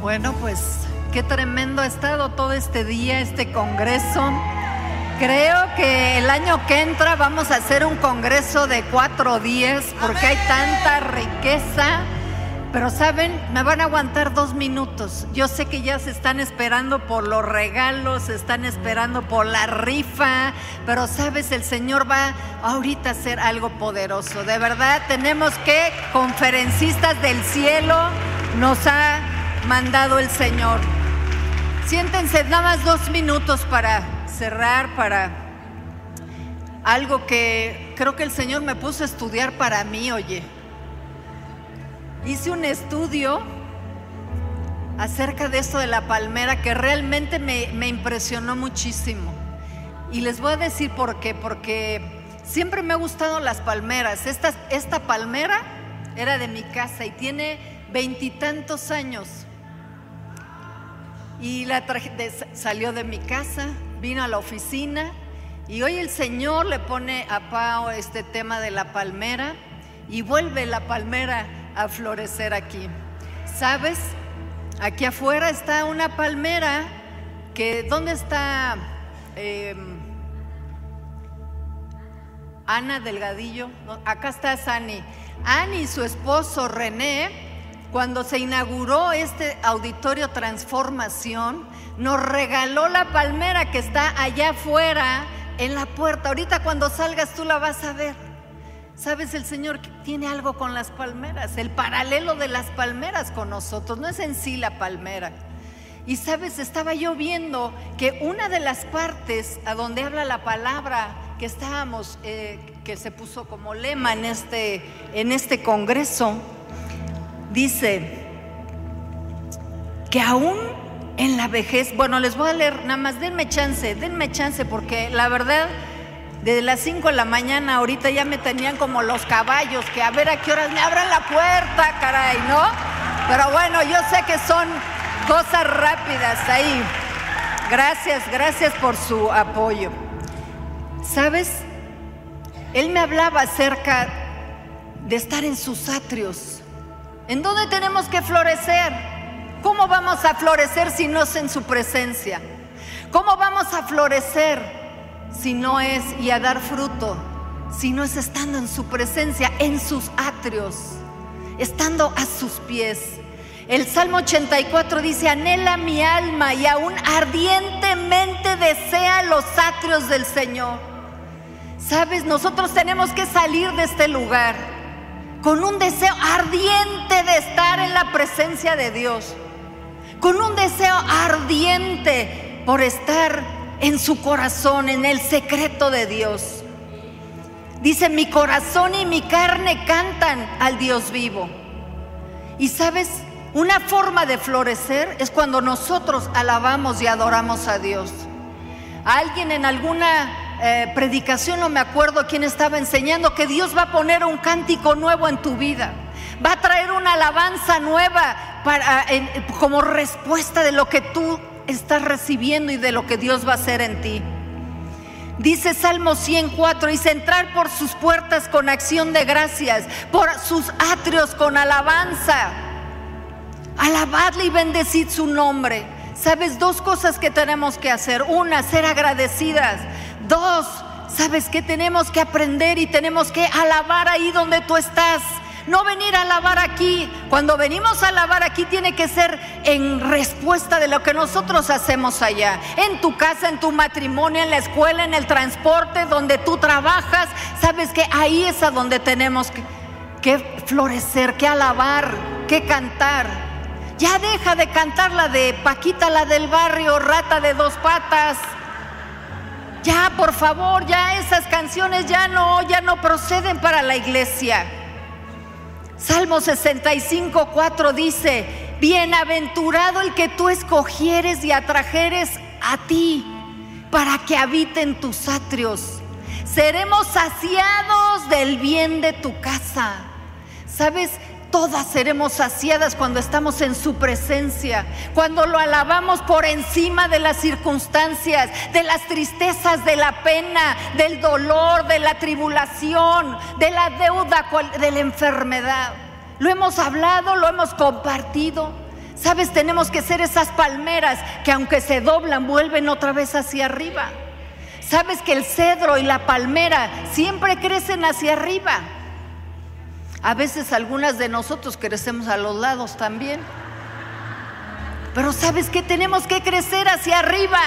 Bueno, pues qué tremendo ha estado todo este día, este congreso. Creo que el año que entra vamos a hacer un congreso de cuatro días porque hay tanta riqueza. Pero saben, me van a aguantar dos minutos. Yo sé que ya se están esperando por los regalos, se están esperando por la rifa, pero sabes, el Señor va ahorita a hacer algo poderoso. De verdad, tenemos que, conferencistas del cielo, nos ha mandado el Señor. Siéntense nada más dos minutos para cerrar, para algo que creo que el Señor me puso a estudiar para mí, oye. Hice un estudio acerca de esto de la palmera que realmente me, me, impresionó muchísimo. Y les voy a decir por qué, porque siempre me ha gustado las palmeras. Esta, esta palmera era de mi casa y tiene veintitantos años. Y la de, salió de mi casa, vino a la oficina y hoy el Señor le pone a Pau este tema de la palmera y vuelve la palmera a florecer aquí. ¿Sabes? Aquí afuera está una palmera que, ¿dónde está eh, Ana Delgadillo? Acá está Sani. Ani y su esposo René, cuando se inauguró este auditorio Transformación, nos regaló la palmera que está allá afuera en la puerta. Ahorita cuando salgas tú la vas a ver. Sabes, el Señor tiene algo con las palmeras, el paralelo de las palmeras con nosotros, no es en sí la palmera. Y sabes, estaba yo viendo que una de las partes a donde habla la palabra que estábamos, eh, que se puso como lema en este, en este congreso, dice que aún en la vejez, bueno, les voy a leer nada más, denme chance, denme chance, porque la verdad desde las 5 de la mañana, ahorita ya me tenían como los caballos, que a ver a qué horas me abran la puerta, caray, ¿no? Pero bueno, yo sé que son cosas rápidas ahí. Gracias, gracias por su apoyo. ¿Sabes? Él me hablaba acerca de estar en sus atrios. ¿En dónde tenemos que florecer? ¿Cómo vamos a florecer si no es en su presencia? ¿Cómo vamos a florecer? si no es y a dar fruto, si no es estando en su presencia, en sus atrios, estando a sus pies. El Salmo 84 dice, anhela mi alma y aún ardientemente desea los atrios del Señor. Sabes, nosotros tenemos que salir de este lugar con un deseo ardiente presencia de Dios, con un deseo ardiente por estar en su corazón, en el secreto de Dios. Dice, mi corazón y mi carne cantan al Dios vivo. Y sabes, una forma de florecer es cuando nosotros alabamos y adoramos a Dios. Alguien en alguna eh, predicación, no me acuerdo quién estaba enseñando, que Dios va a poner un cántico nuevo en tu vida. Va a traer una alabanza nueva para, como respuesta de lo que tú estás recibiendo y de lo que Dios va a hacer en ti. Dice Salmo 104, dice entrar por sus puertas con acción de gracias, por sus atrios con alabanza. Alabadle y bendecid su nombre. Sabes, dos cosas que tenemos que hacer. Una, ser agradecidas. Dos, sabes que tenemos que aprender y tenemos que alabar ahí donde tú estás. No venir a alabar aquí. Cuando venimos a alabar aquí tiene que ser en respuesta de lo que nosotros hacemos allá. En tu casa, en tu matrimonio, en la escuela, en el transporte, donde tú trabajas. Sabes que ahí es a donde tenemos que, que florecer, que alabar, que cantar. Ya deja de cantar la de Paquita, la del barrio, rata de dos patas. Ya, por favor, ya esas canciones ya no, ya no proceden para la iglesia. Salmo 65, 4 dice, bienaventurado el que tú escogieres y atrajeres a ti para que habiten tus atrios. Seremos saciados del bien de tu casa. ¿Sabes? Todas seremos saciadas cuando estamos en su presencia, cuando lo alabamos por encima de las circunstancias, de las tristezas, de la pena, del dolor, de la tribulación, de la deuda, de la enfermedad. Lo hemos hablado, lo hemos compartido. Sabes, tenemos que ser esas palmeras que aunque se doblan, vuelven otra vez hacia arriba. Sabes que el cedro y la palmera siempre crecen hacia arriba. A veces algunas de nosotros crecemos a los lados también. Pero sabes que tenemos que crecer hacia arriba.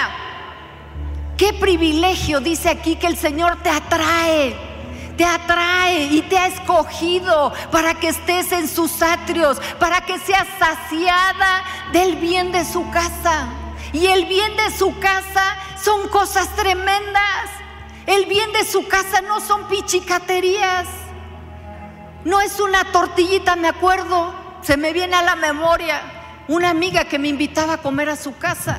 Qué privilegio dice aquí que el Señor te atrae te atrae y te ha escogido para que estés en sus atrios, para que seas saciada del bien de su casa. Y el bien de su casa son cosas tremendas. El bien de su casa no son pichicaterías. No es una tortillita, me acuerdo, se me viene a la memoria una amiga que me invitaba a comer a su casa.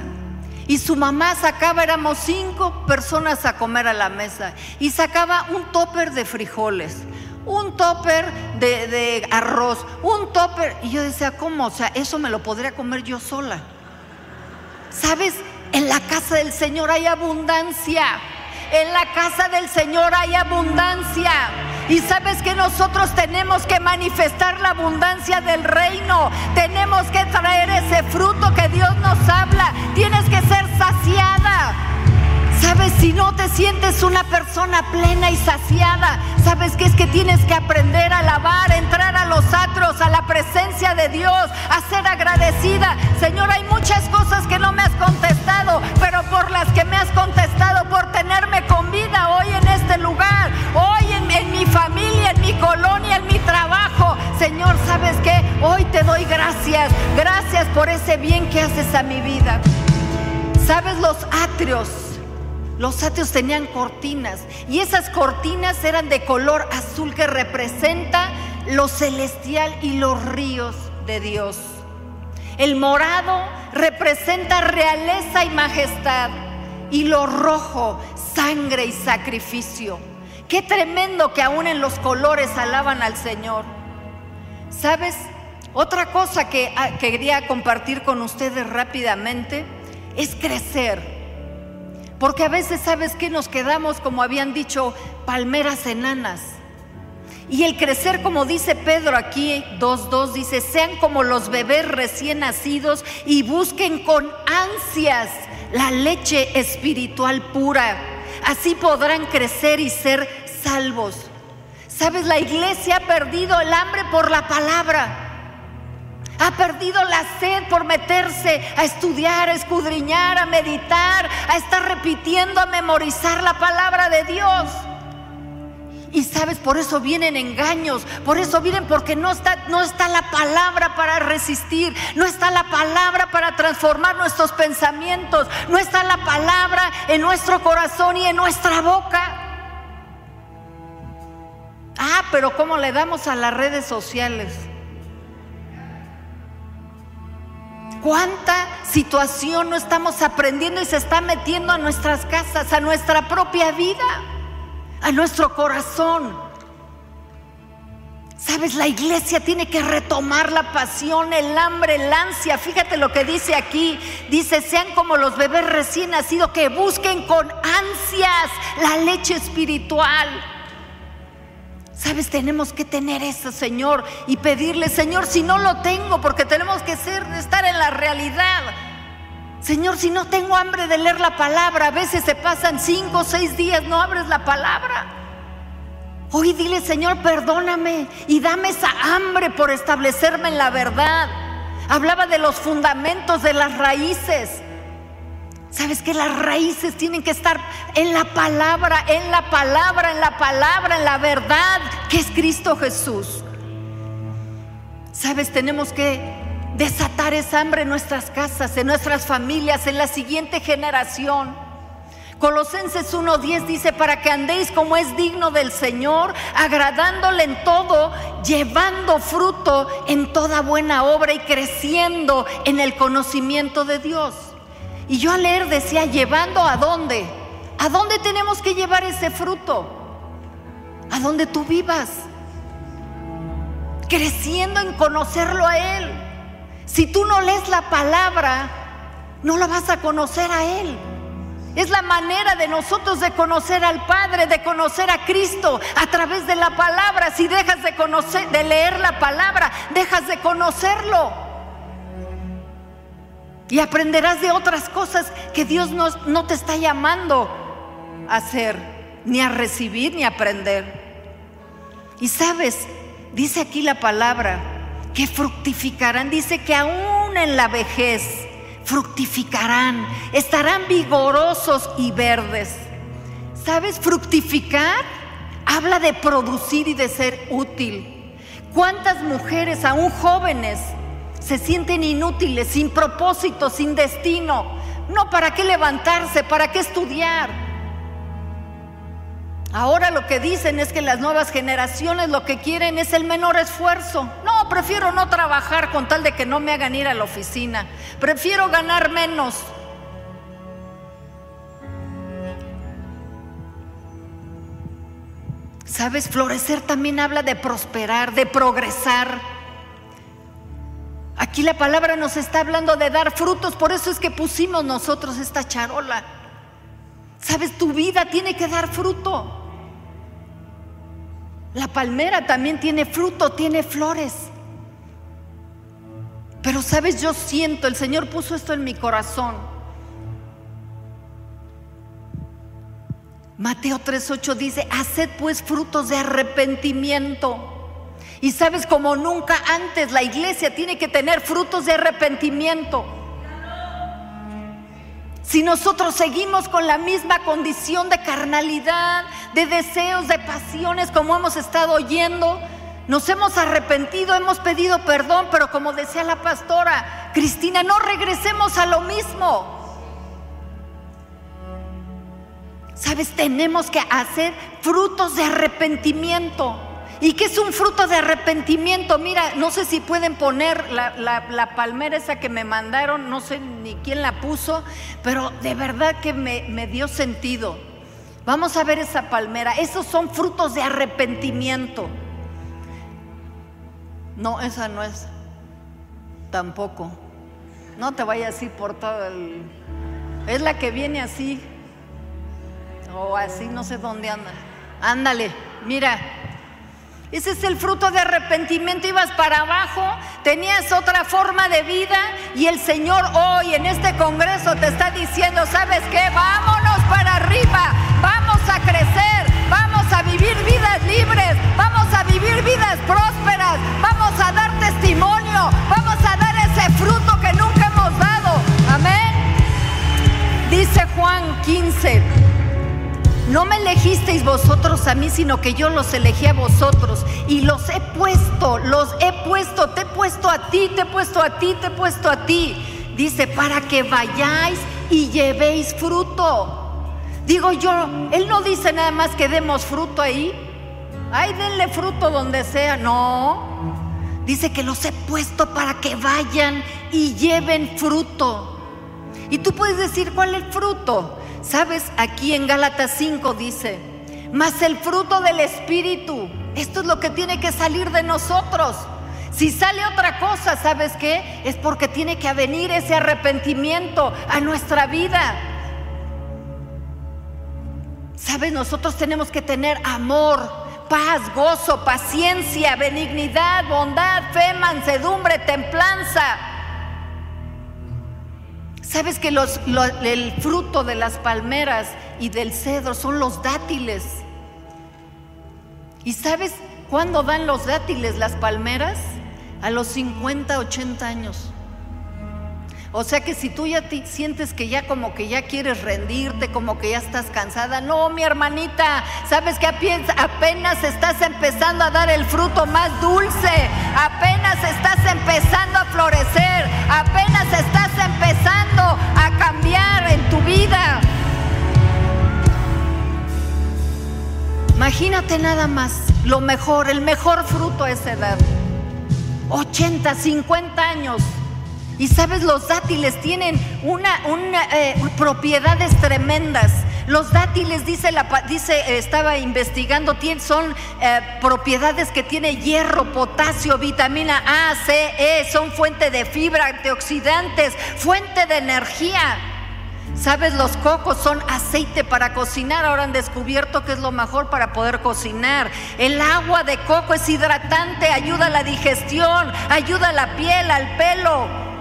Y su mamá sacaba, éramos cinco personas a comer a la mesa, y sacaba un topper de frijoles, un topper de, arroz, un topper. Y yo decía, ¿cómo? O sea, eso me lo podría comer yo sola. ¿Sabes? En la casa del Señor hay abundancia. En la casa del Señor hay abundancia. Y sabes que nosotros tenemos que manifestar la abundancia del reino. Tenemos que traer ese fruto que Dios nos habla. Tienes que ser saciada. Sabes, si no te sientes una persona plena y saciada, sabes que es que tienes que aprender a alabar, entrar a los atros, a la presencia de Dios, a ser agradecida. Señor, hay muchas cosas que no me has contestado, pero por las que me has contestado, por tenerme con vida hoy en este lugar, hoy en, mi familia, en mi colonia, en mi trabajo. Señor, ¿sabes qué? Hoy te doy gracias. Gracias por ese bien que haces a mi vida. ¿Sabes los atrios? Los atrios tenían cortinas y esas cortinas eran de color azul que representa lo celestial y los ríos de Dios. El morado representa realeza y majestad y lo rojo, sangre y sacrificio. Qué tremendo que aún en los colores alaban al Señor. ¿Sabes? Otra cosa que ah, quería compartir con ustedes rápidamente es crecer. Porque a veces, ¿sabes que Nos quedamos, como habían dicho, palmeras enanas. Y el crecer, como dice Pedro aquí 2.2, dice, sean como los bebés recién nacidos y busquen con ansias la leche espiritual pura. Así podrán crecer y ser salvos. Sabes, la iglesia ha perdido el hambre por la palabra. Ha perdido la sed por meterse a estudiar, a escudriñar, a meditar, a estar repitiendo, a memorizar la palabra de Dios. Y sabes, por eso vienen engaños, por eso vienen porque no está, no está la palabra para resistir, no está la palabra para transformar nuestros pensamientos, no está la palabra en nuestro corazón y en nuestra boca. Ah, pero ¿cómo le damos a las redes sociales? ¿Cuánta situación no estamos aprendiendo y se está metiendo a nuestras casas, a nuestra propia vida, a nuestro corazón? Sabes, la iglesia tiene que retomar la pasión, el hambre, el ansia. Fíjate lo que dice aquí. Dice, sean como los bebés recién nacidos que busquen con ansias la leche espiritual. Sabes, tenemos que tener eso, Señor, y pedirle, Señor, si no lo tengo, porque tenemos que ser, estar en la realidad. Señor, si no tengo hambre de leer la palabra, a veces se pasan cinco o seis días, no abres la palabra. Hoy dile, Señor, perdóname y dame esa hambre por establecerme en la verdad. Hablaba de los fundamentos, de las raíces. ¿Sabes que las raíces tienen que estar en la palabra, en la palabra, en la palabra, en la verdad que es Cristo Jesús? ¿Sabes? Tenemos que desatar esa hambre en nuestras casas, en nuestras familias, en la siguiente generación. Colosenses 1:10 dice, para que andéis como es digno del Señor, agradándole en todo, llevando fruto en toda buena obra y creciendo en el conocimiento de Dios. Y yo al leer decía, llevando a dónde? ¿A dónde tenemos que llevar ese fruto? A donde tú vivas. Creciendo en conocerlo a Él. Si tú no lees la palabra, no lo vas a conocer a Él. Es la manera de nosotros de conocer al Padre, de conocer a Cristo a través de la palabra. Si dejas de conocer, de leer la palabra, dejas de conocerlo. Y aprenderás de otras cosas que Dios no, no te está llamando a hacer, ni a recibir, ni a aprender. Y sabes, dice aquí la palabra, que fructificarán, dice que aún en la vejez fructificarán, estarán vigorosos y verdes. ¿Sabes? Fructificar habla de producir y de ser útil. ¿Cuántas mujeres, aún jóvenes, se sienten inútiles, sin propósito, sin destino? No, ¿para qué levantarse? ¿Para qué estudiar? Ahora lo que dicen es que las nuevas generaciones lo que quieren es el menor esfuerzo. No, prefiero no trabajar con tal de que no me hagan ir a la oficina. Prefiero ganar menos. Sabes, florecer también habla de prosperar, de progresar. Aquí la palabra nos está hablando de dar frutos, por eso es que pusimos nosotros esta charola. Sabes, tu vida tiene que dar fruto. La palmera también tiene fruto, tiene flores. Pero sabes, yo siento, el Señor puso esto en mi corazón. Mateo 3:8 dice, haced pues frutos de arrepentimiento. Y sabes, como nunca antes, la iglesia tiene que tener frutos de arrepentimiento. Si nosotros seguimos con la misma condición de carnalidad, de deseos, de pasiones, como hemos estado oyendo, nos hemos arrepentido, hemos pedido perdón, pero como decía la pastora Cristina, no regresemos a lo mismo. Sabes, tenemos que hacer frutos de arrepentimiento. ¿Y qué es un fruto de arrepentimiento? Mira, no sé si pueden poner la, palmera esa que me mandaron, no sé ni quién la puso, pero de verdad que me, me dio sentido. Vamos a ver esa palmera. Esos son frutos de arrepentimiento. No, esa no es. Tampoco. No te vayas así por todo el... Es la que viene así, o así, no sé dónde anda. Ándale, mira. Ese es el fruto de arrepentimiento. Ibas para abajo, tenías otra forma de vida y el Señor hoy en este congreso te está diciendo, ¿sabes qué? Vámonos para arriba, vamos a crecer, vamos a vivir vidas libres, vamos a vivir vidas prósperas, vamos a dar testimonio, vamos a dar ese fruto que nunca hemos dado. Amén. Dice Juan 15. No me elegisteis vosotros a mí, sino que yo los elegí a vosotros y los he puesto, los he puesto, te he puesto a ti, te he puesto a ti, te he puesto a ti. Dice, para que vayáis y llevéis fruto. Digo yo, Él no dice nada más que demos fruto ahí. Ay, denle fruto donde sea. No. Dice que los he puesto para que vayan y lleven fruto. Y tú puedes decir, ¿cuál es el fruto? Sabes, aquí en Gálatas 5 dice, mas el fruto del Espíritu, esto es lo que tiene que salir de nosotros. Si sale otra cosa, ¿sabes qué? Es porque tiene que venir ese arrepentimiento a nuestra vida. ¿Sabes? Nosotros tenemos que tener amor, paz, gozo, paciencia, benignidad, bondad, fe, mansedumbre, templanza. ¿Sabes que el fruto de las palmeras y del cedro son los dátiles? ¿Y sabes cuándo dan los dátiles las palmeras? A los 50, 80 años. O sea que si tú ya te sientes que ya como que ya quieres rendirte, como que ya estás cansada, no, mi hermanita, sabes que apenas estás empezando a dar el fruto más dulce, apenas estás empezando a florecer, apenas estás empezando a cambiar en tu vida. Imagínate nada más, lo mejor, el mejor fruto a esa edad. 80, 50 años y sabes, los dátiles tienen una, eh, propiedades tremendas. Los dátiles, dice, la, dice estaba investigando, son eh, propiedades que tiene hierro, potasio, vitamina A, C, E, son fuente de fibra, antioxidantes, fuente de energía. Sabes, los cocos son aceite para cocinar. Ahora han descubierto que es lo mejor para poder cocinar. El agua de coco es hidratante, ayuda a la digestión, ayuda a la piel, al pelo.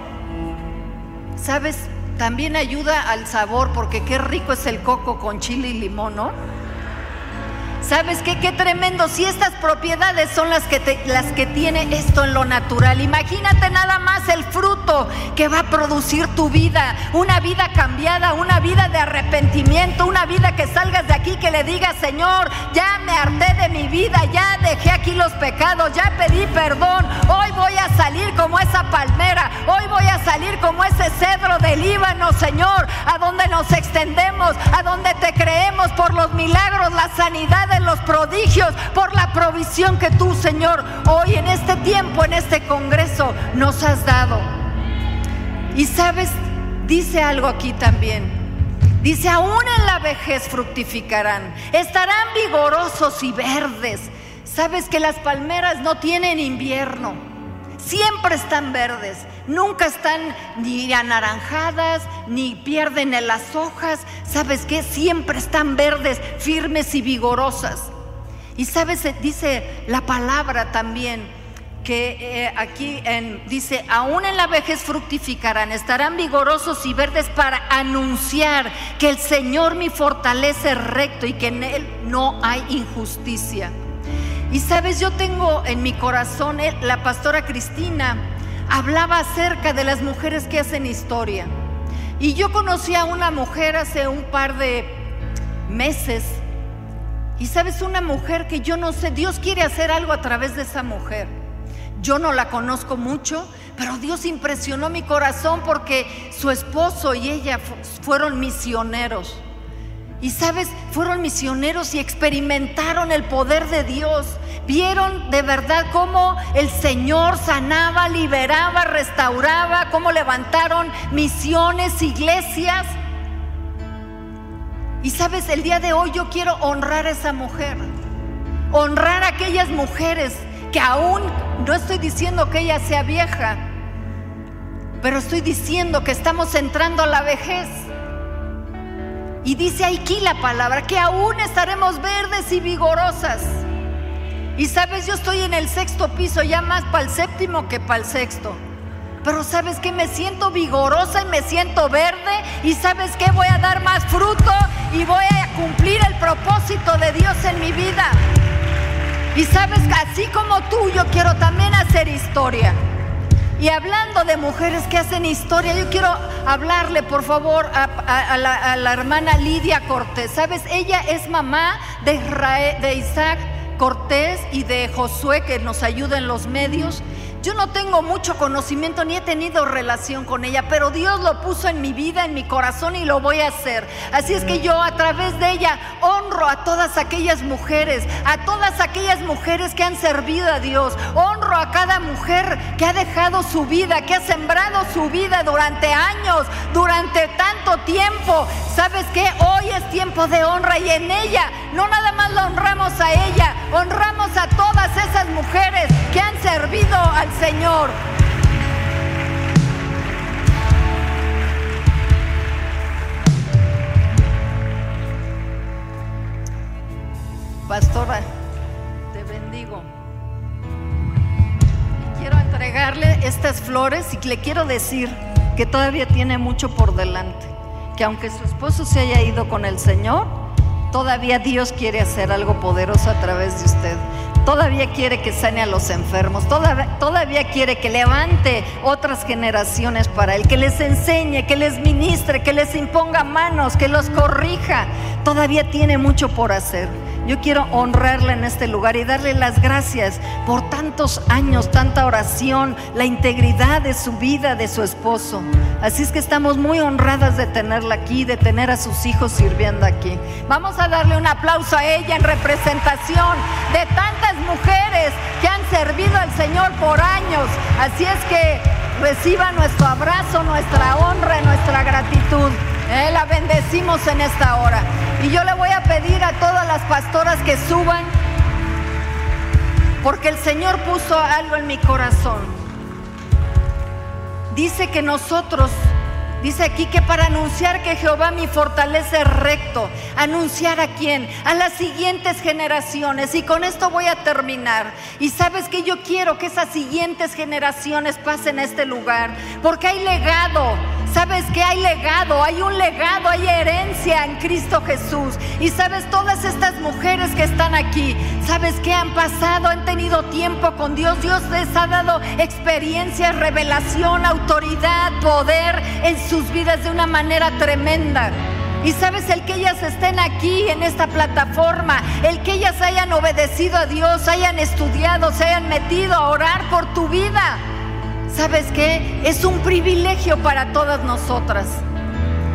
¿Sabes? También ayuda al sabor porque qué rico es el coco con chile y limón, ¿no? ¿Sabes qué? Qué tremendo. Si estas propiedades son las que, las que tiene esto en lo natural, imagínate nada más el fruto que va a producir tu vida. Una vida cambiada, una vida de arrepentimiento, una vida que salgas de aquí, que le digas, Señor, ya me harté de mi vida, ya dejé aquí los pecados, ya pedí perdón. Hoy voy a salir como esa palmera, hoy voy a salir como ese cedro del Líbano, Señor, a donde nos extendemos, a donde te creemos por los milagros, la sanidad los prodigios, por la provisión que tú, Señor, hoy en este tiempo, en este Congreso, nos has dado. Y sabes, dice algo aquí también. Dice, aún en la vejez fructificarán, estarán vigorosos y verdes. Sabes que las palmeras no tienen invierno, siempre están verdes, nunca están ni anaranjadas, ni pierden en las hojas. ¿Sabes qué? Siempre están verdes, firmes y vigorosas. Y sabes, dice la palabra también que eh, aquí dice, aún en la vejez fructificarán, estarán vigorosos y verdes para anunciar que el Señor mi fortalece recto y que en Él no hay injusticia. Y sabes, yo tengo en mi corazón, eh, la pastora Cristina hablaba acerca de las mujeres que hacen historia. Y yo conocí a una mujer hace un par de meses. Y sabes, una mujer que yo no sé, Dios quiere hacer algo a través de esa mujer. Yo no la conozco mucho, pero Dios impresionó mi corazón porque su esposo y ella fueron misioneros. Y sabes, fueron misioneros y experimentaron el poder de Dios. Vieron de verdad cómo el Señor sanaba, liberaba, restauraba, cómo levantaron misiones, iglesias. Y sabes, el día de hoy yo quiero honrar a esa mujer. Honrar a aquellas mujeres que aún, no estoy diciendo que ella sea vieja, pero estoy diciendo que estamos entrando a la vejez. Y dice aquí la palabra que aún estaremos verdes y vigorosas. Y sabes, yo estoy en el sexto piso, ya más para el séptimo que para el sexto. Pero sabes que me siento vigorosa y me siento verde. Y sabes que voy a dar más fruto y voy a cumplir el propósito de Dios en mi vida. Y sabes que así como tú, yo quiero también hacer historia. Y hablando de mujeres que hacen historia, yo quiero hablarle, por favor, a, la, hermana Lidia Cortés. ¿Sabes? Ella es mamá de, de Isaac Cortés y de Josué, que nos ayuda en los medios. Yo no tengo mucho conocimiento ni he tenido relación con ella, pero Dios lo puso en mi vida, en mi corazón y lo voy a hacer. Así es que yo a través de ella honro a todas aquellas mujeres, a todas aquellas mujeres que han servido a Dios. Honro a cada mujer que ha dejado su vida, que ha sembrado su vida durante años, durante tanto tiempo. ¿Sabes qué? Hoy es tiempo de honra y en ella no nada más la honramos a ella, honramos a todas esas mujeres que han servido al Señor. Pastora, te bendigo. quiero entregarle estas flores y le quiero decir que todavía tiene mucho por delante. Que aunque su esposo se haya ido con el Señor, todavía Dios quiere hacer algo poderoso a través de usted todavía quiere que sane a los enfermos, todavía, quiere que levante otras generaciones para Él, que les enseñe, que les ministre, que les imponga manos, que los corrija. Todavía tiene mucho por hacer. Yo quiero honrarle en este lugar y darle las gracias por tantos años, tanta oración, la integridad de su vida, de su esposo. Así es que estamos muy honradas de tenerla aquí, de tener a sus hijos sirviendo aquí. Vamos a darle un aplauso a ella en representación de tantas mujeres que han servido al Señor por años. Así es que reciba nuestro abrazo, nuestra honra, nuestra gratitud. Eh, la bendecimos en esta hora. Y yo le voy a pedir a todas las pastoras que suban, porque el Señor puso algo en mi corazón. Dice que nosotros, dice aquí que para anunciar que Jehová mi fortaleza es recto, anunciar a quién, a las siguientes generaciones. Y con esto voy a terminar. Y sabes que yo quiero que esas siguientes generaciones pasen a este lugar, porque hay legado Sabes que hay legado, hay un legado, hay herencia en Cristo Jesús. Y sabes, todas estas mujeres que están aquí, sabes que han pasado, han tenido tiempo con Dios. Dios les ha dado experiencia, revelación, autoridad, poder en sus vidas de una manera tremenda. Y sabes, el que ellas estén aquí en esta plataforma, el que ellas hayan obedecido a Dios, hayan estudiado, se hayan metido a orar por tu vida. ¿Sabes qué? Es un privilegio para todas nosotras.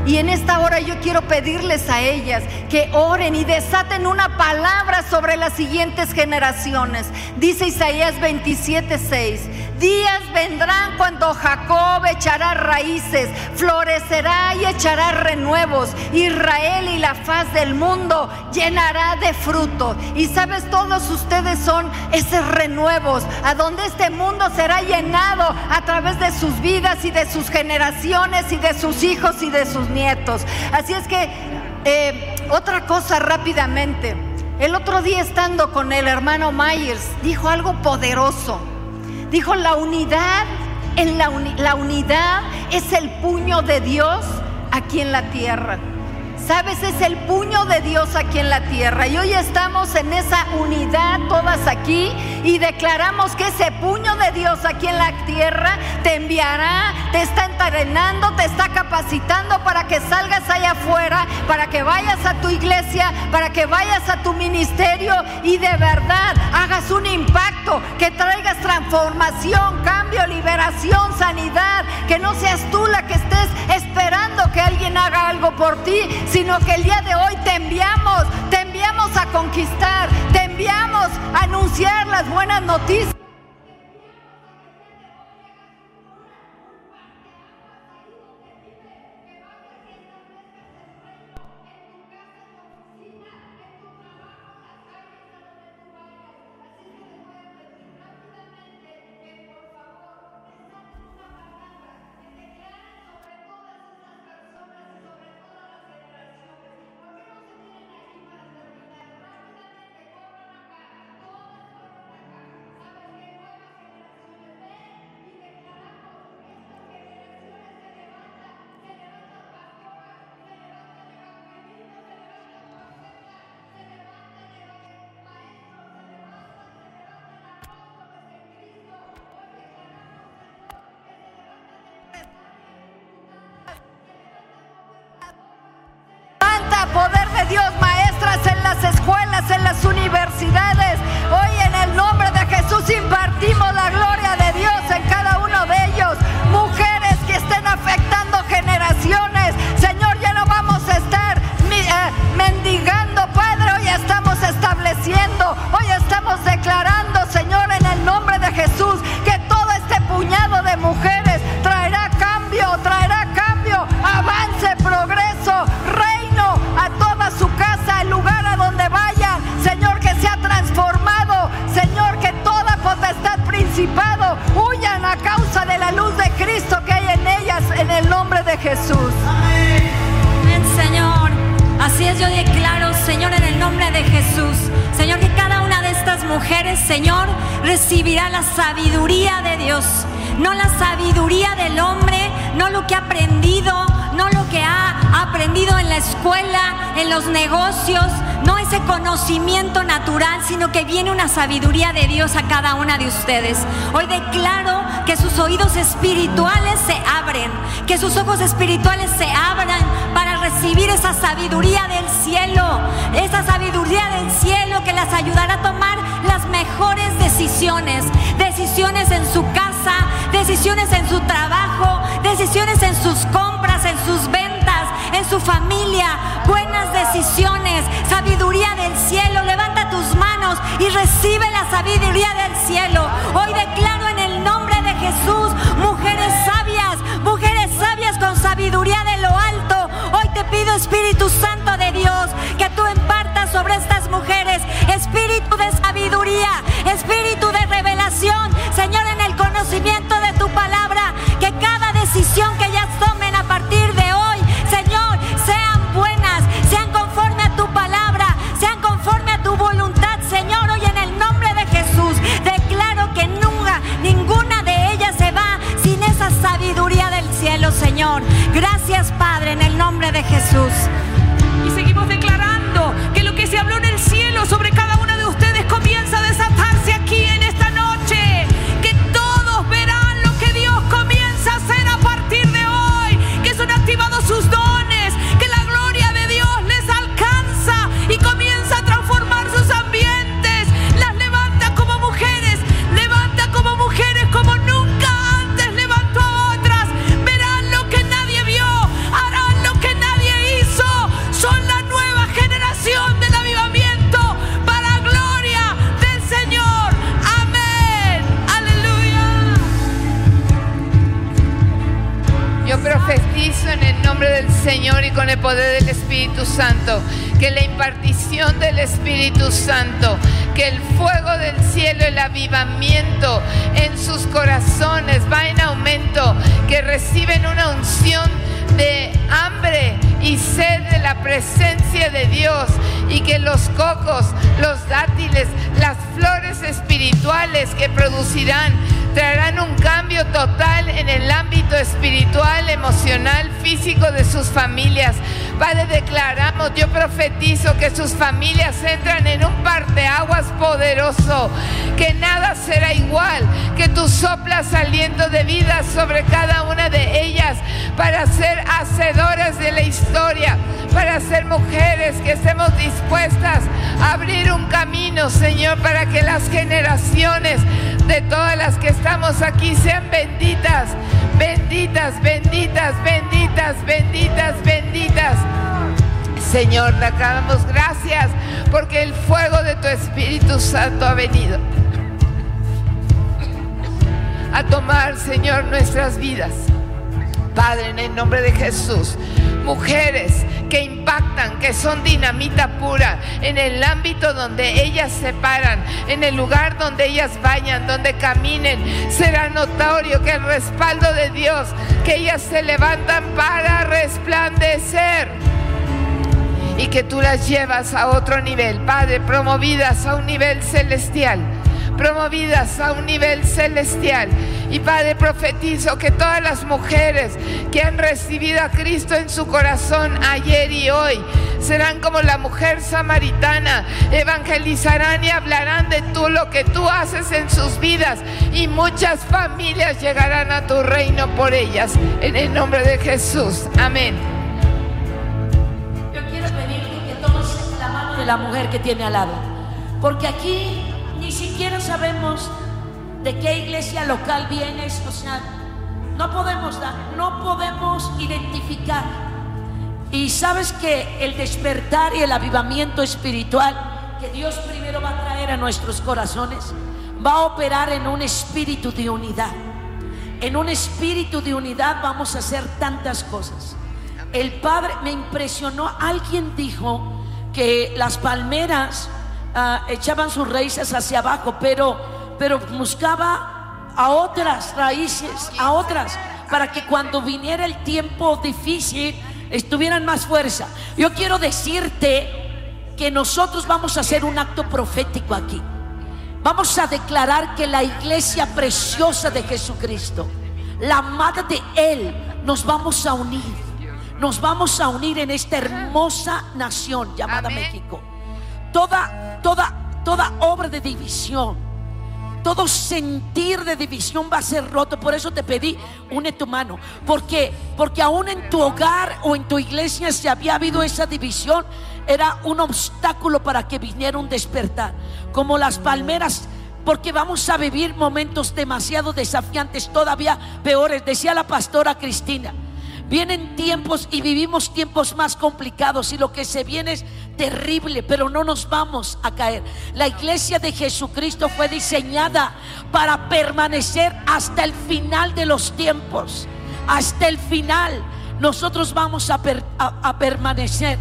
Y en esta hora yo quiero pedirles a ellas que oren y desaten una palabra sobre las siguientes generaciones. Dice Isaías 27:6. Días vendrán cuando Jacob echará raíces, florecerá y echará renuevos. Israel y la faz del mundo llenará de fruto. Y sabes, todos ustedes son esos renuevos, a donde este mundo será llenado a través de sus vidas y de sus generaciones y de sus hijos y de sus nietos. Así es que, eh, otra cosa rápidamente. El otro día estando con el hermano Myers, dijo algo poderoso. Dijo, la unidad, en la, la unidad es el puño de Dios aquí en la tierra. Sabes, es el puño de Dios aquí en la tierra. Y hoy estamos en esa unidad todas aquí y declaramos que ese puño de Dios aquí en la tierra te enviará, te está entrenando, te está capacitando para que salgas allá afuera, para que vayas a tu iglesia, para que vayas a tu ministerio y de verdad hagas un impacto, que traigas transformación, cambio, liberación, sanidad, que no seas tú la que estés esperando que alguien haga algo por ti, sino que el día de hoy te enviamos, te enviamos a conquistar, te enviamos a anunciar las buenas noticias. Dios, maestras en las escuelas, en las universidades. Hoy en el nombre de Jesús impartimos la gloria de Dios en cada uno de ellos. Mujeres que estén afectando generaciones. Señor, ya no vamos a estar eh, mendigando, Padre. Hoy estamos estableciendo, hoy estamos declarando, Jesús. Amén, Señor. Así es, yo declaro, Señor, en el nombre de Jesús. Señor, que cada una de estas mujeres, Señor, recibirá la sabiduría de Dios. No la sabiduría del hombre, no lo que ha aprendido, no lo que ha aprendido en la escuela, en los negocios, no ese conocimiento natural, sino que viene una sabiduría de Dios a cada una de ustedes. Hoy declaro que sus oídos espirituales se abren, que sus ojos espirituales se abran para recibir esa sabiduría del cielo, esa sabiduría del cielo que las ayudará a tomar las mejores decisiones, decisiones en su casa, decisiones en su trabajo, decisiones en sus compras, en sus ventas, en su familia, buenas decisiones, sabiduría del cielo. Levanta tus manos y recibe la sabiduría del cielo. Hoy declaro en el nombre mujeres sabias con sabiduría de lo alto. Hoy te pido, Espíritu Santo de Dios, que tú impartas sobre estas mujeres espíritu de sabiduría, espíritu de revelación, Señor, Padre, en el nombre de Jesús. Y seguimos declarando que lo que se habló en el cielo sobre cada del Señor y con el poder del Espíritu Santo. Que la impartición del Espíritu Santo, que el fuego del cielo, el avivamiento en sus corazones va en aumento, que reciben una unción de hambre y sed de la presencia de Dios. Y que los cocos, los dátiles, las flores espirituales que producirán traerán un cambio total en el ámbito espiritual, emocional, físico de sus familias. Padre, declaramos, yo profetizo que sus familias entran en un parteaguas poderoso, que nada será igual, que tú soplas aliento de vida sobre cada una de ellas para ser hacedoras de la historia, para ser mujeres que estemos dispuestas a abrir un camino, Señor, para que las generaciones de todas las que estamos aquí sean benditas, benditas, benditas, benditas, benditas, benditas. Señor, te damos gracias porque el fuego de tu Espíritu Santo ha venido a tomar, Señor, nuestras vidas. Padre, en el nombre de Jesús, mujeres que impactan, que son dinamita pura, en el ámbito donde ellas se paran, en el lugar donde ellas vayan, donde caminen, será notorio que el respaldo de Dios, que ellas se levantan para resplandecer y que tú las llevas a otro nivel, Padre, promovidas a un nivel celestial promovidas a un nivel celestial. Y Padre, profetizo que todas las mujeres que han recibido a Cristo en su corazón ayer y hoy serán como la mujer samaritana, evangelizarán y hablarán de tú lo que tú haces en sus vidas y muchas familias llegarán a tu reino por ellas. En el nombre de Jesús. Amén. Yo quiero pedirte que tomes la mano de la mujer que tiene al lado. Porque aquí ni siquiera sabemos de qué iglesia local vienes. O sea, no podemos dar, no podemos identificar. Y sabes que el despertar y el avivamiento espiritual que Dios primero va a traer a nuestros corazones va a operar en un espíritu de unidad. En un espíritu de unidad vamos a hacer tantas cosas. El Padre me impresionó, alguien dijo que las palmeras ah, echaban sus raíces hacia abajo, pero, pero buscaba a otras raíces, a otras, para que cuando viniera el tiempo difícil estuvieran más fuerza. Yo quiero decirte que nosotros vamos a hacer un acto profético aquí. Vamos a declarar que la iglesia preciosa de Jesucristo, la amada de Él, nos vamos a unir. Nos vamos a unir en esta hermosa nación llamada Amén. México. Toda, toda, toda obra de división, todo sentir de división va a ser roto. Por eso te pedí, une tu mano. Porque, porque aún en tu hogar o en tu iglesia, si había habido esa división, era un obstáculo para que viniera un despertar. Como las palmeras. Porque vamos a vivir momentos demasiado desafiantes, todavía peores. Decía la pastora Cristina. Vienen tiempos y vivimos tiempos más complicados y lo que se viene es terrible, pero no nos vamos a caer. La iglesia de Jesucristo fue diseñada para permanecer hasta el final de los tiempos. Hasta el final nosotros vamos a, per- a- a permanecer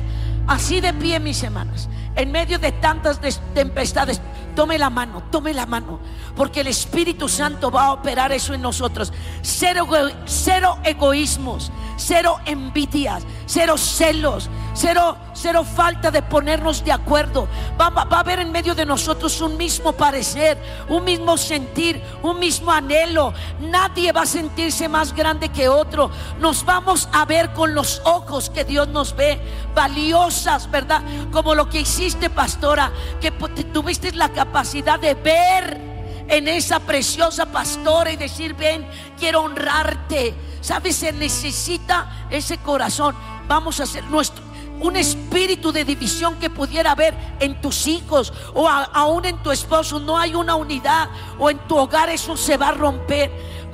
así de pie, mis hermanas. En medio de tantas des- tempestades, tome la mano, tome la mano, porque el Espíritu Santo va a operar eso en nosotros. Cero, ego- cero egoísmos, cero envidias, cero celos, cero, cero falta de ponernos de acuerdo. Va, va- va a haber en medio de nosotros un mismo parecer, un mismo sentir, un mismo anhelo. Nadie va a sentirse más grande que otro. Nos vamos a ver con los ojos que Dios nos ve, valiosas, ¿verdad? Como lo que hiciste, pastora, que tuviste la capacidad de ver en esa preciosa pastora y decir, ven, quiero honrarte. ¿Sabes? Se necesita ese corazón. Vamos a hacer nuestro un espíritu de división que pudiera haber en tus hijos o aún en tu esposo. No hay una unidad o en tu hogar eso se va a romper.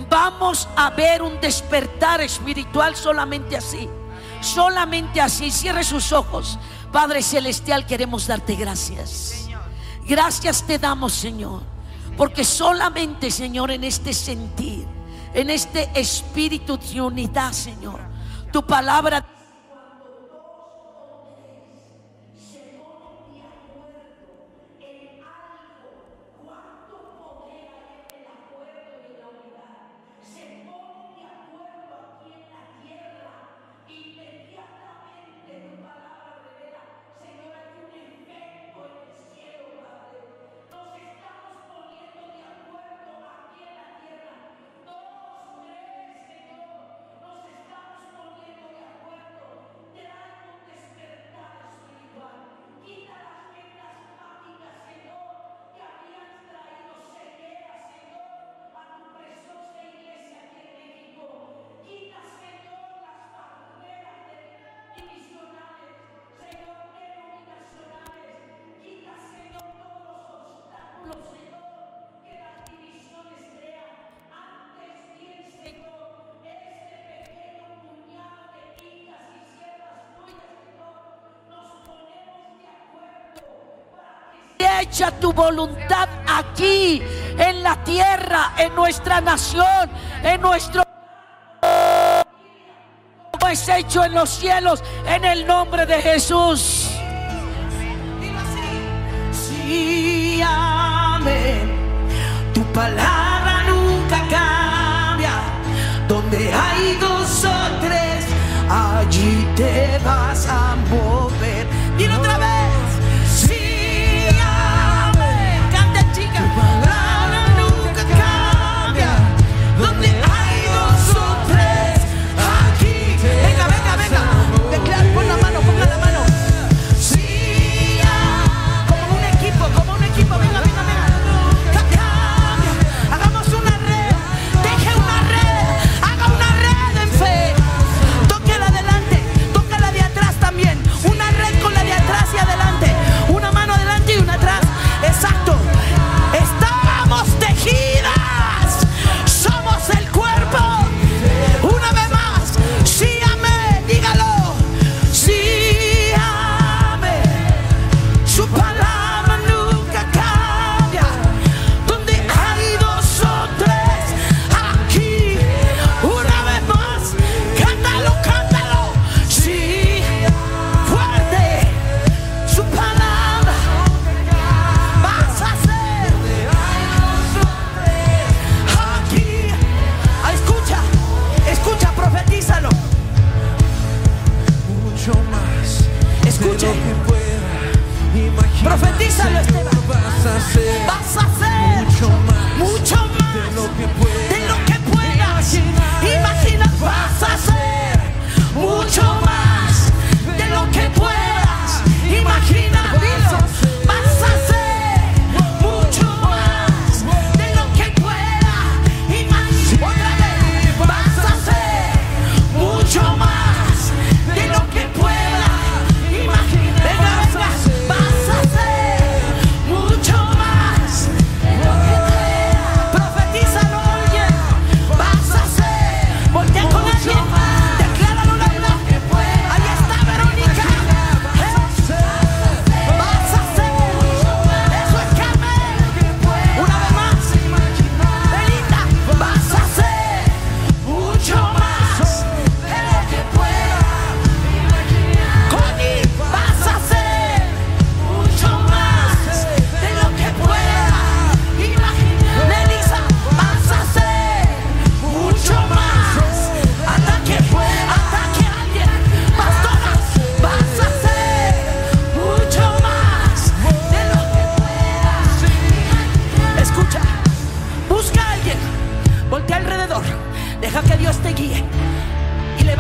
Vamos a ver un despertar espiritual solamente así. Solamente así. Cierre sus ojos. Padre Celestial, queremos darte gracias. Gracias te damos, Señor. Porque solamente, Señor, en este sentir, en este espíritu de unidad, Señor, tu palabra hecha tu voluntad aquí, en la tierra, en nuestra nación, en nuestro es hecho en los cielos, en el nombre de Jesús. Sí, amén. Tu palabra nunca cambia. Donde hay dos o tres, allí te vas a mover. Dilo otra vez.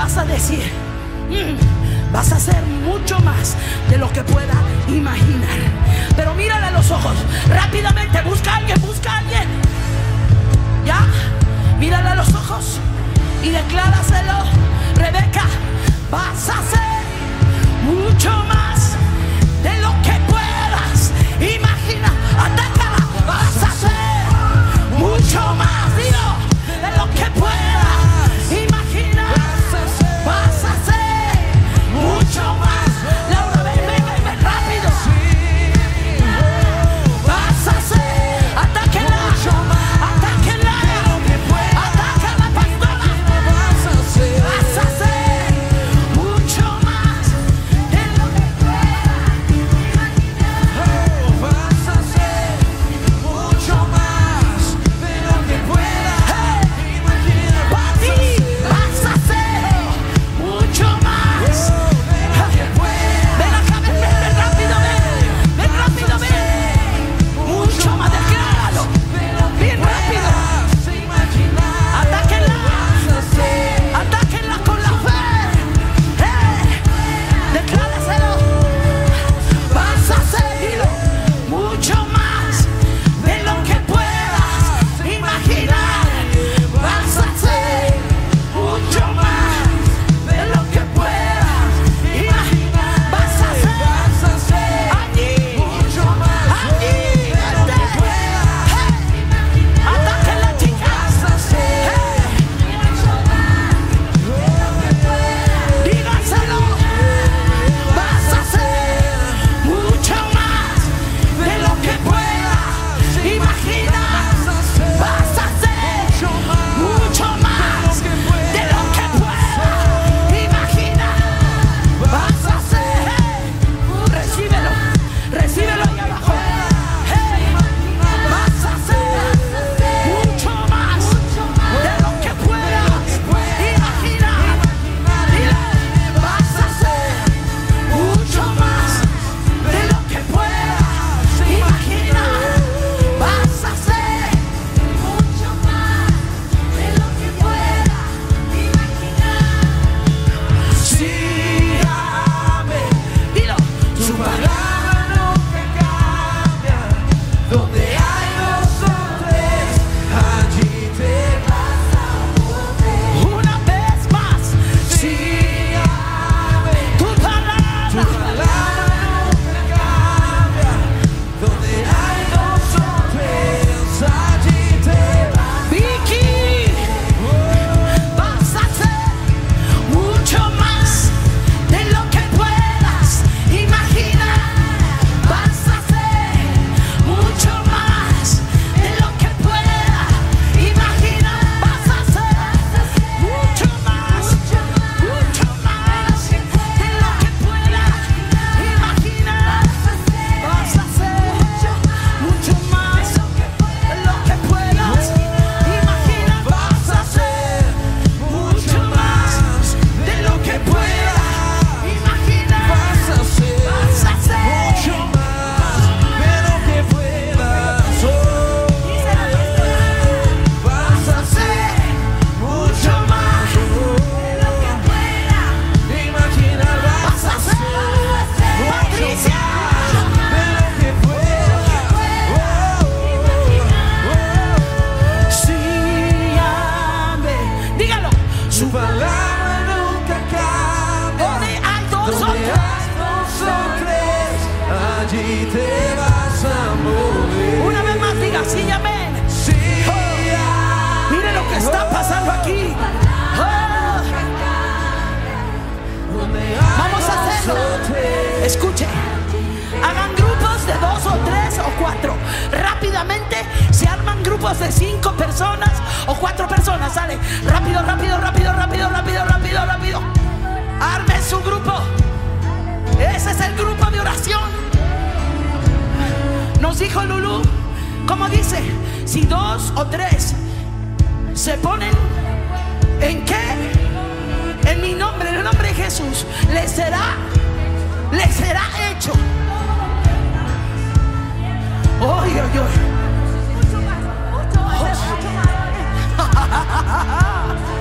vas a decir, mm, vas a hacer mucho más de lo que pueda imaginar. Pero mírale a los ojos, rápidamente, busca a alguien, busca a alguien. ¿Ya? Mírale a los ojos y decláraselo, Rebeca, vas a hacer mucho más de lo que puedas imaginar. Atácala, vas a hacer mucho más, de lo que puedas. dijo Lulú? Dice? Si dos o tres se ponen en qué? En mi nombre, en el nombre de Jesús, les será, les será hecho. Oh, yo. Mucho más, mucho más, mucho más.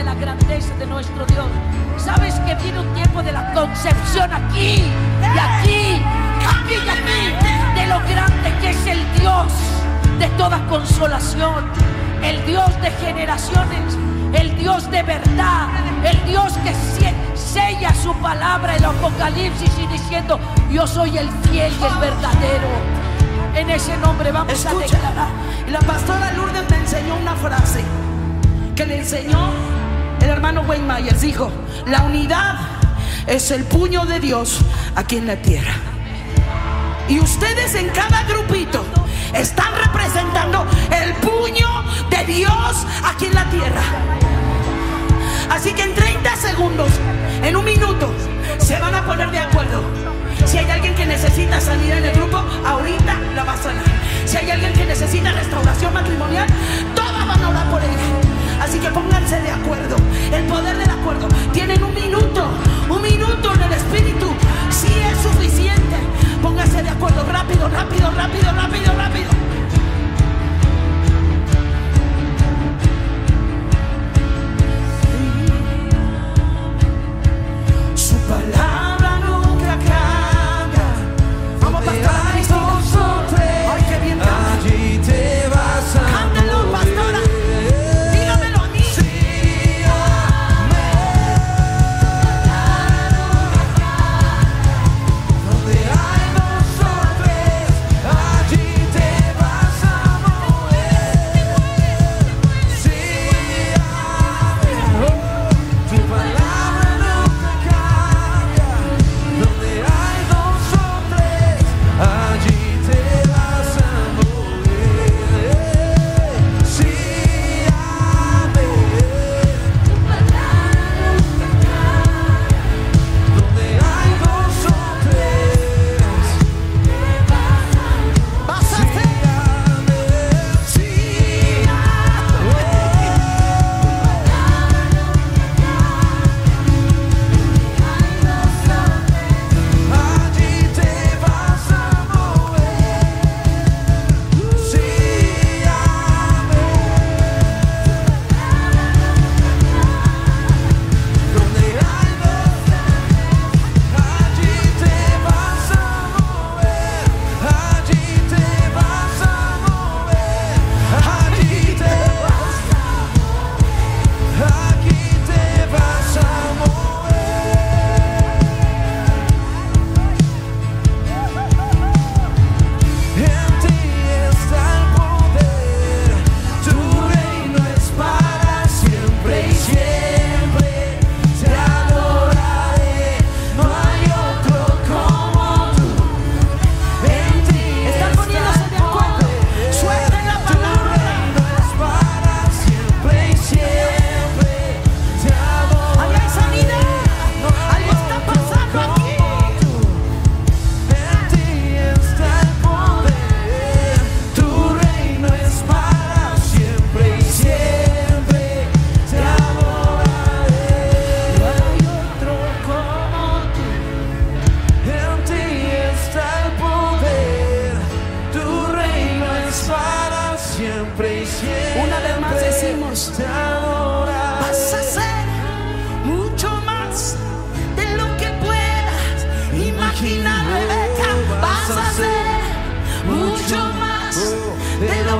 de la grandeza de nuestro Dios. Sabes que viene un tiempo de la concepción aquí y aquí, aquí y aquí, de lo grande que es el Dios de toda consolación, el Dios de generaciones, el Dios de verdad, el Dios que sella su palabra el Apocalipsis y diciendo, yo soy el fiel y el verdadero. En ese nombre vamos Escucha, a declarar. La pastora Lourdes me enseñó una frase que le enseñó el hermano Wayne Myers. Dijo, la unidad es el puño de Dios aquí en la tierra. Y ustedes en cada grupito están representando el puño de Dios aquí en la tierra. Así que en 30 segundos, en un minuto, se van a poner de acuerdo. Si hay alguien que necesita sanidad en el grupo, ahorita la va a sanar. Si hay alguien que necesita restauración matrimonial, todas van a orar por ella. Así que pónganse de acuerdo. El poder del acuerdo. Tienen un minuto, un minuto en el espíritu. Si es suficiente, pónganse de acuerdo. Rápido, rápido, rápido, rápido, rápido. Su palabra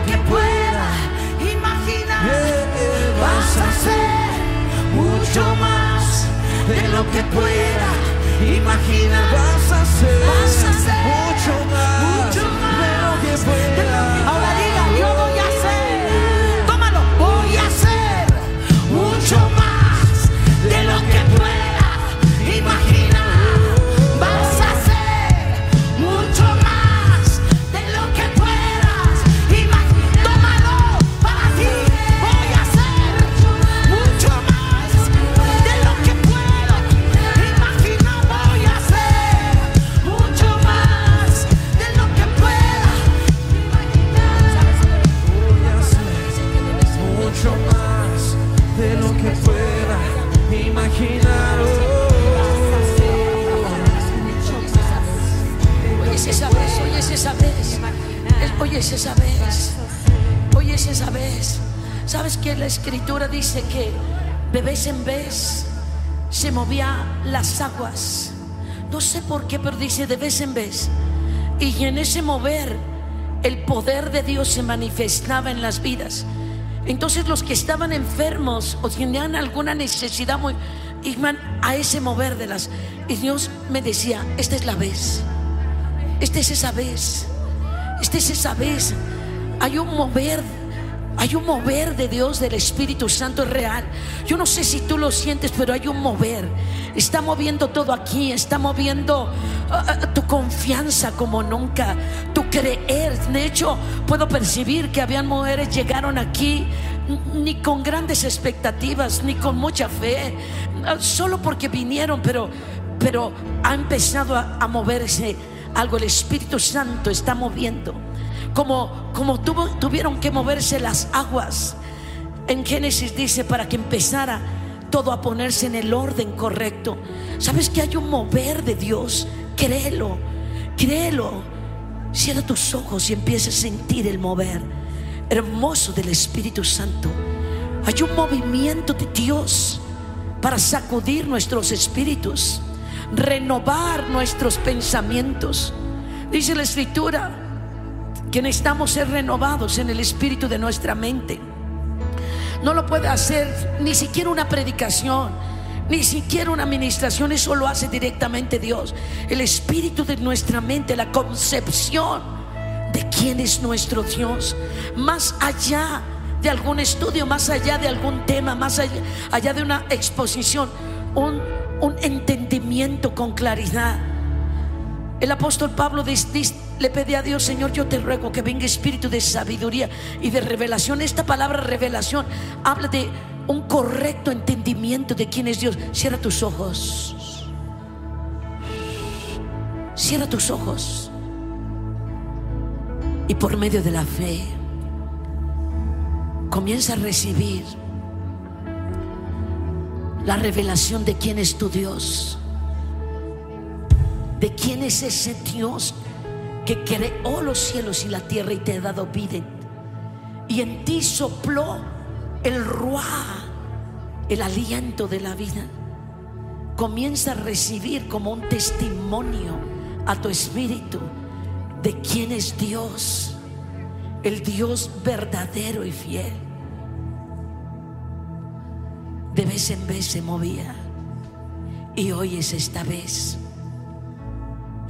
lo que puedas imaginar. Vas a hacer mucho más de lo que puedas imaginar. Vas a hacer, Vas a hacer mucho más, mucho de lo que más. pueda. Esa vez. Hoy es esa vez. ¿Sabes que la escritura dice que de vez en vez se movía las aguas. No sé por qué, pero dice de vez en vez. Y en ese mover, el poder de Dios se manifestaba en las vidas. Entonces los que estaban enfermos o tenían alguna necesidad muy iban a ese mover de las y Dios me decía, esta es la vez. Esta es esa vez. Esta es esa vez. Hay un mover hay un mover de Dios, del Espíritu Santo real. Yo no sé si tú lo sientes, pero hay un mover. Está moviendo todo aquí, está moviendo ah, ah, tu confianza como nunca, tu creer. De hecho, puedo percibir que habían mujeres llegaron aquí ni con grandes expectativas, ni con mucha fe, ah, solo porque vinieron, pero, pero ha empezado a moverse algo. El Espíritu Santo está moviendo como, como tuvieron que moverse las aguas. En Génesis dice para que empezara todo a ponerse en el orden correcto. ¿Sabes que hay un mover de Dios? Créelo, créelo. Cierra tus ojos y empieza a sentir el mover hermoso del Espíritu Santo. Hay un movimiento de Dios para sacudir nuestros espíritus, renovar nuestros pensamientos. Dice la Escritura, que necesitamos ser renovados en el espíritu de nuestra mente. No lo puede hacer ni siquiera una predicación, ni siquiera una administración, eso lo hace directamente Dios. El espíritu de nuestra mente, la concepción de quién es nuestro Dios, más allá de algún estudio, más allá de algún tema, más allá, allá de una exposición, un, un entendimiento con claridad. El apóstol Pablo le pedí a Dios, Señor, yo te ruego que venga espíritu de sabiduría y de revelación. Esta palabra revelación habla de un correcto entendimiento de quién es Dios. Cierra tus ojos. Cierra tus ojos. Y por medio de la fe, comienza a recibir la revelación de quién es tu Dios. De quién es ese Dios que creó los cielos y la tierra y te ha dado vida. Y en ti sopló el ruá, el aliento de la vida. Comienza a recibir como un testimonio a tu espíritu de quién es Dios, el Dios verdadero y fiel. De vez en vez se movía y hoy es esta vez.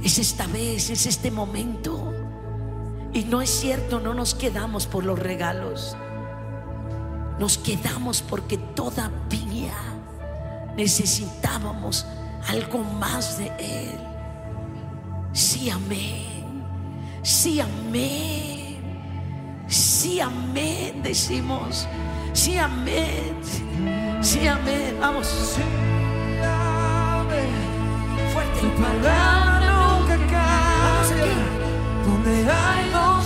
Es esta vez, es este momento. Y no es cierto, no nos quedamos por los regalos. Nos quedamos porque todavía necesitábamos algo más de Él. Sí, amén. Sí, amén. Sí, amén, decimos. Sí, amén. Sí, amén. Vamos. Tu palabra nunca cambia. Donde hay dos